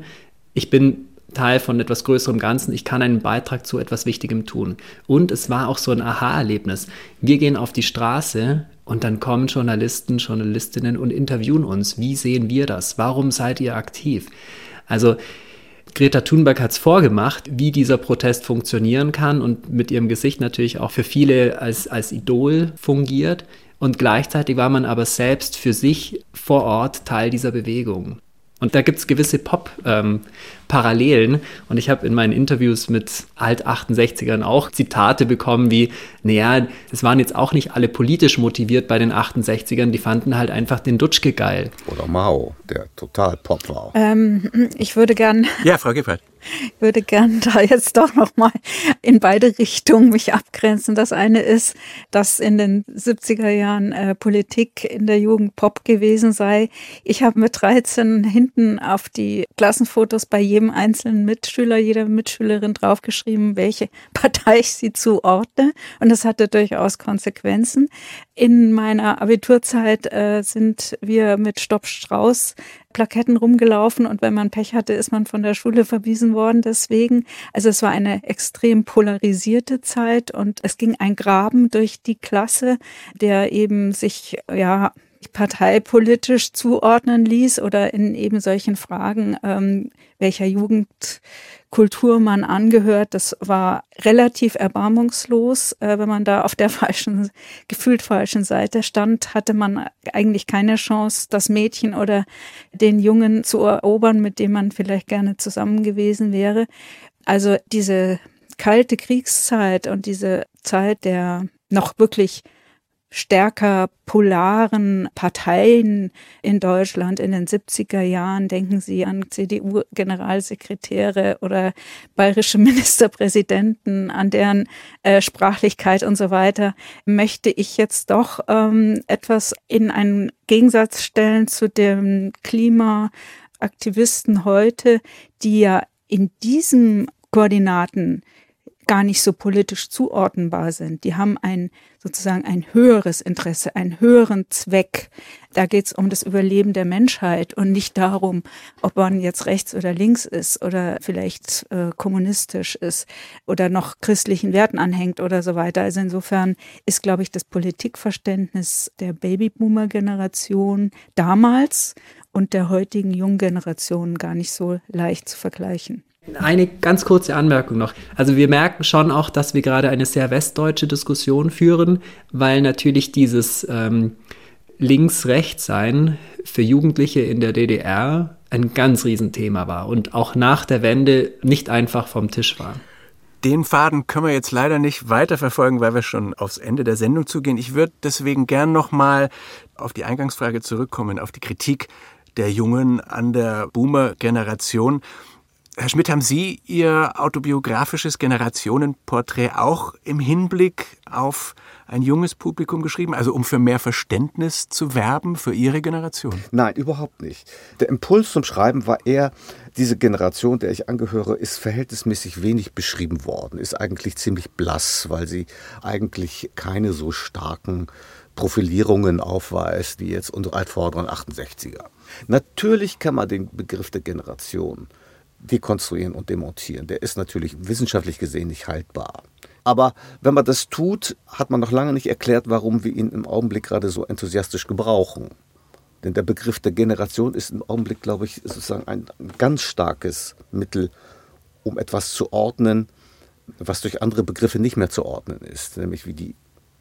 Ich bin Teil von etwas größerem Ganzen. Ich kann einen Beitrag zu etwas Wichtigem tun. Und es war auch so ein Aha-Erlebnis. Wir gehen auf die Straße und dann kommen Journalisten, Journalistinnen und interviewen uns. Wie sehen wir das? Warum seid ihr aktiv? Also Greta Thunberg hat es vorgemacht, wie dieser Protest funktionieren kann und mit ihrem Gesicht natürlich auch für viele als, als Idol fungiert. Und gleichzeitig war man aber selbst für sich vor Ort Teil dieser Bewegung. Und da gibt es gewisse Pop-Parallelen. Ähm, und ich habe in meinen Interviews mit Alt-68ern auch Zitate bekommen wie, naja, es waren jetzt auch nicht alle politisch motiviert bei den 68ern, die fanden halt einfach den Dutschke geil. Oder Mao, der total Pop war. Ähm, ich würde gern. Ja, Frau Giffert. Ich würde gern da jetzt doch noch mal in beide Richtungen mich abgrenzen. Das eine ist, dass in den 70er Jahren äh, Politik in der Jugend Pop gewesen sei. Ich habe mit 13 hinten auf die Klassenfotos bei jedem einzelnen Mitschüler, jeder Mitschülerin draufgeschrieben, welche Partei ich sie zuordne. Und das hatte durchaus Konsequenzen. In meiner Abiturzeit äh, sind wir mit Stopp Strauß Plaketten rumgelaufen und wenn man Pech hatte, ist man von der Schule verwiesen worden deswegen. Also es war eine extrem polarisierte Zeit und es ging ein Graben durch die Klasse, der eben sich, ja, parteipolitisch zuordnen ließ oder in eben solchen Fragen, ähm, welcher Jugendkultur man angehört. Das war relativ erbarmungslos. Äh, wenn man da auf der falschen, gefühlt falschen Seite stand, hatte man eigentlich keine Chance, das Mädchen oder den Jungen zu erobern, mit dem man vielleicht gerne zusammen gewesen wäre. Also diese kalte Kriegszeit und diese Zeit der noch wirklich stärker polaren Parteien in Deutschland in den 70er Jahren. Denken Sie an CDU-Generalsekretäre oder bayerische Ministerpräsidenten, an deren äh, Sprachlichkeit und so weiter, möchte ich jetzt doch ähm, etwas in einen Gegensatz stellen zu den Klimaaktivisten heute, die ja in diesen Koordinaten gar nicht so politisch zuordnenbar sind. Die haben ein sozusagen ein höheres Interesse, einen höheren Zweck. Da geht es um das Überleben der Menschheit und nicht darum, ob man jetzt rechts oder links ist oder vielleicht äh, kommunistisch ist oder noch christlichen Werten anhängt oder so weiter. Also insofern ist, glaube ich, das Politikverständnis der Babyboomer-Generation damals und der heutigen jungen Generation gar nicht so leicht zu vergleichen. Eine ganz kurze Anmerkung noch. Also wir merken schon auch, dass wir gerade eine sehr westdeutsche Diskussion führen, weil natürlich dieses ähm, Links-Rechts-Sein für Jugendliche in der DDR ein ganz Riesenthema war und auch nach der Wende nicht einfach vom Tisch war. Den Faden können wir jetzt leider nicht weiterverfolgen, weil wir schon aufs Ende der Sendung zugehen. Ich würde deswegen gern nochmal auf die Eingangsfrage zurückkommen, auf die Kritik der Jungen an der Boomer-Generation. Herr Schmidt, haben Sie Ihr autobiografisches Generationenporträt auch im Hinblick auf ein junges Publikum geschrieben, also um für mehr Verständnis zu werben für Ihre Generation? Nein, überhaupt nicht. Der Impuls zum Schreiben war eher, diese Generation, der ich angehöre, ist verhältnismäßig wenig beschrieben worden, ist eigentlich ziemlich blass, weil sie eigentlich keine so starken Profilierungen aufweist wie jetzt unsere altvorderen 68er. Natürlich kann man den Begriff der Generation dekonstruieren und demontieren. Der ist natürlich wissenschaftlich gesehen nicht haltbar. Aber wenn man das tut, hat man noch lange nicht erklärt, warum wir ihn im Augenblick gerade so enthusiastisch gebrauchen. Denn der Begriff der Generation ist im Augenblick, glaube ich, sozusagen ein ganz starkes Mittel, um etwas zu ordnen, was durch andere Begriffe nicht mehr zu ordnen ist, nämlich wie die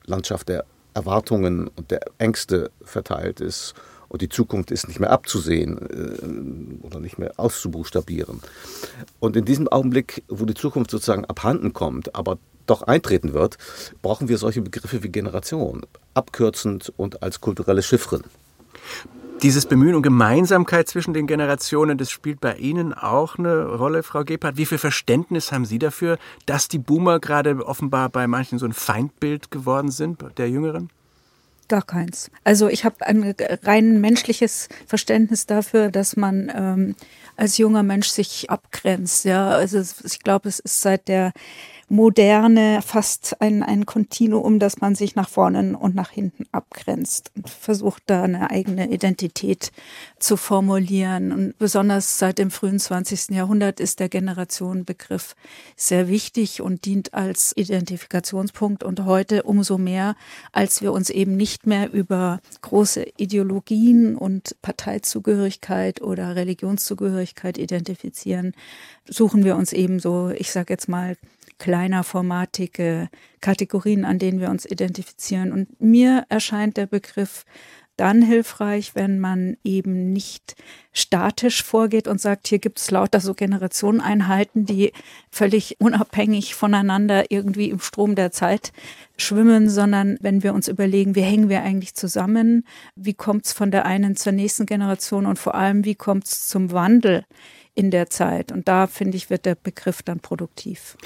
Landschaft der Erwartungen und der Ängste verteilt ist und die Zukunft ist nicht mehr abzusehen äh, oder nicht mehr auszubuchstabieren. Und in diesem Augenblick, wo die Zukunft sozusagen abhanden kommt, aber doch eintreten wird, brauchen wir solche Begriffe wie Generation, abkürzend und als kulturelle Chiffren. Dieses Bemühen um Gemeinsamkeit zwischen den Generationen, das spielt bei Ihnen auch eine Rolle, Frau Gebhardt. Wie viel Verständnis haben Sie dafür, dass die Boomer gerade offenbar bei manchen so ein Feindbild geworden sind, der Jüngeren? Gar keins. Also ich habe ein rein menschliches Verständnis dafür, dass man ähm, als junger Mensch sich abgrenzt. Ja, also ich glaube, es ist seit der Moderne fast ein, ein Kontinuum, dass man sich nach vorne und nach hinten abgrenzt und versucht da eine eigene Identität zu formulieren. Und besonders seit dem frühen 20. Jahrhundert ist der Generationenbegriff sehr wichtig und dient als Identifikationspunkt und heute umso mehr, als wir uns eben nicht mehr über große Ideologien und Parteizugehörigkeit oder Religionszugehörigkeit identifizieren, suchen wir uns eben so, ich sage jetzt mal, kleiner formatige Kategorien, an denen wir uns identifizieren. Und mir erscheint der Begriff dann hilfreich, wenn man eben nicht statisch vorgeht und sagt, hier gibt es lauter so Generationeneinheiten, die völlig unabhängig voneinander irgendwie im Strom der Zeit schwimmen, sondern wenn wir uns überlegen, wie hängen wir eigentlich zusammen, wie kommt es von der einen zur nächsten Generation und vor allem, wie kommt es zum Wandel in der Zeit. Und da, finde ich, wird der Begriff dann produktiv.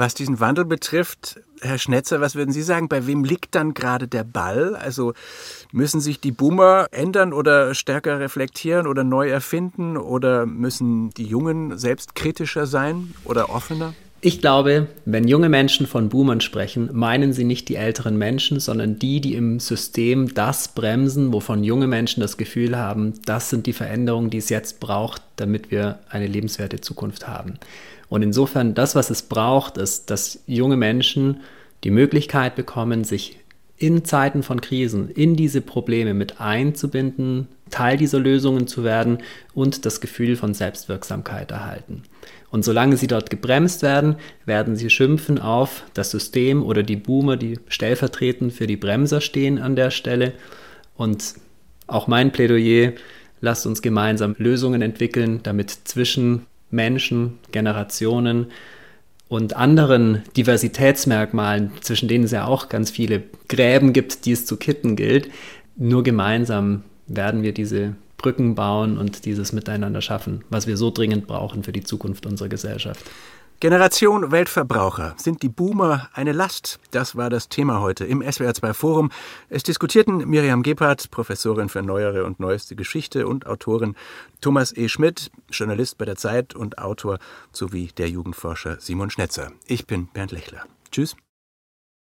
Was diesen Wandel betrifft, Herr Schnetzer, was würden Sie sagen? Bei wem liegt dann gerade der Ball? Also müssen sich die Boomer ändern oder stärker reflektieren oder neu erfinden oder müssen die Jungen selbst kritischer sein oder offener? Ich glaube, wenn junge Menschen von Boomern sprechen, meinen sie nicht die älteren Menschen, sondern die, die im System das bremsen, wovon junge Menschen das Gefühl haben, das sind die Veränderungen, die es jetzt braucht, damit wir eine lebenswerte Zukunft haben. Und insofern, das, was es braucht, ist, dass junge Menschen die Möglichkeit bekommen, sich in Zeiten von Krisen in diese Probleme mit einzubinden, Teil dieser Lösungen zu werden und das Gefühl von Selbstwirksamkeit erhalten. Und solange sie dort gebremst werden, werden sie schimpfen auf das System oder die Boomer, die stellvertretend für die Bremser stehen an der Stelle. Und auch mein Plädoyer, lasst uns gemeinsam Lösungen entwickeln, damit zwischen Menschen, Generationen und anderen Diversitätsmerkmalen, zwischen denen es ja auch ganz viele Gräben gibt, die es zu kitten gilt. Nur gemeinsam werden wir diese Brücken bauen und dieses Miteinander schaffen, was wir so dringend brauchen für die Zukunft unserer Gesellschaft. Generation Weltverbraucher. Sind die Boomer eine Last? Das war das Thema heute im SWR2 Forum. Es diskutierten Miriam Gebhardt, Professorin für neuere und neueste Geschichte und Autorin Thomas E. Schmidt, Journalist bei der Zeit und Autor, sowie der Jugendforscher Simon Schnetzer. Ich bin Bernd Lechler. Tschüss.